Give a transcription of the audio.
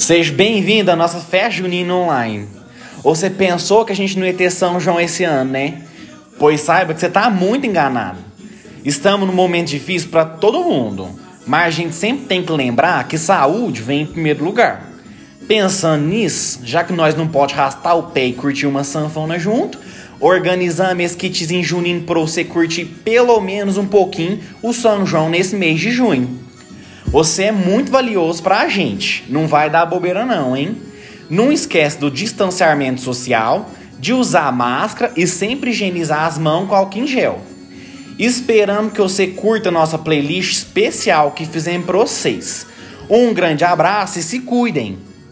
Seja bem-vindo à nossa festa junina online. Ou você pensou que a gente não ia ter São João esse ano, né? Pois saiba que você está muito enganado. Estamos num momento difícil para todo mundo, mas a gente sempre tem que lembrar que saúde vem em primeiro lugar. Pensando nisso, já que nós não pode arrastar o pé e curtir uma sanfona junto, organizamos esse kitzinho junino para você curtir pelo menos um pouquinho o São João nesse mês de junho. Você é muito valioso para a gente. Não vai dar bobeira não, hein? Não esquece do distanciamento social, de usar máscara e sempre higienizar as mãos com álcool em gel. Esperamos que você curta nossa playlist especial que fizemos para vocês. Um grande abraço e se cuidem!